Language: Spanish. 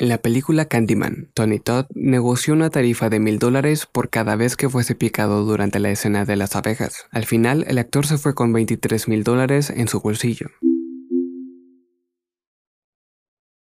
En la película Candyman, Tony Todd negoció una tarifa de mil dólares por cada vez que fuese picado durante la escena de las abejas. Al final, el actor se fue con 23 mil dólares en su bolsillo.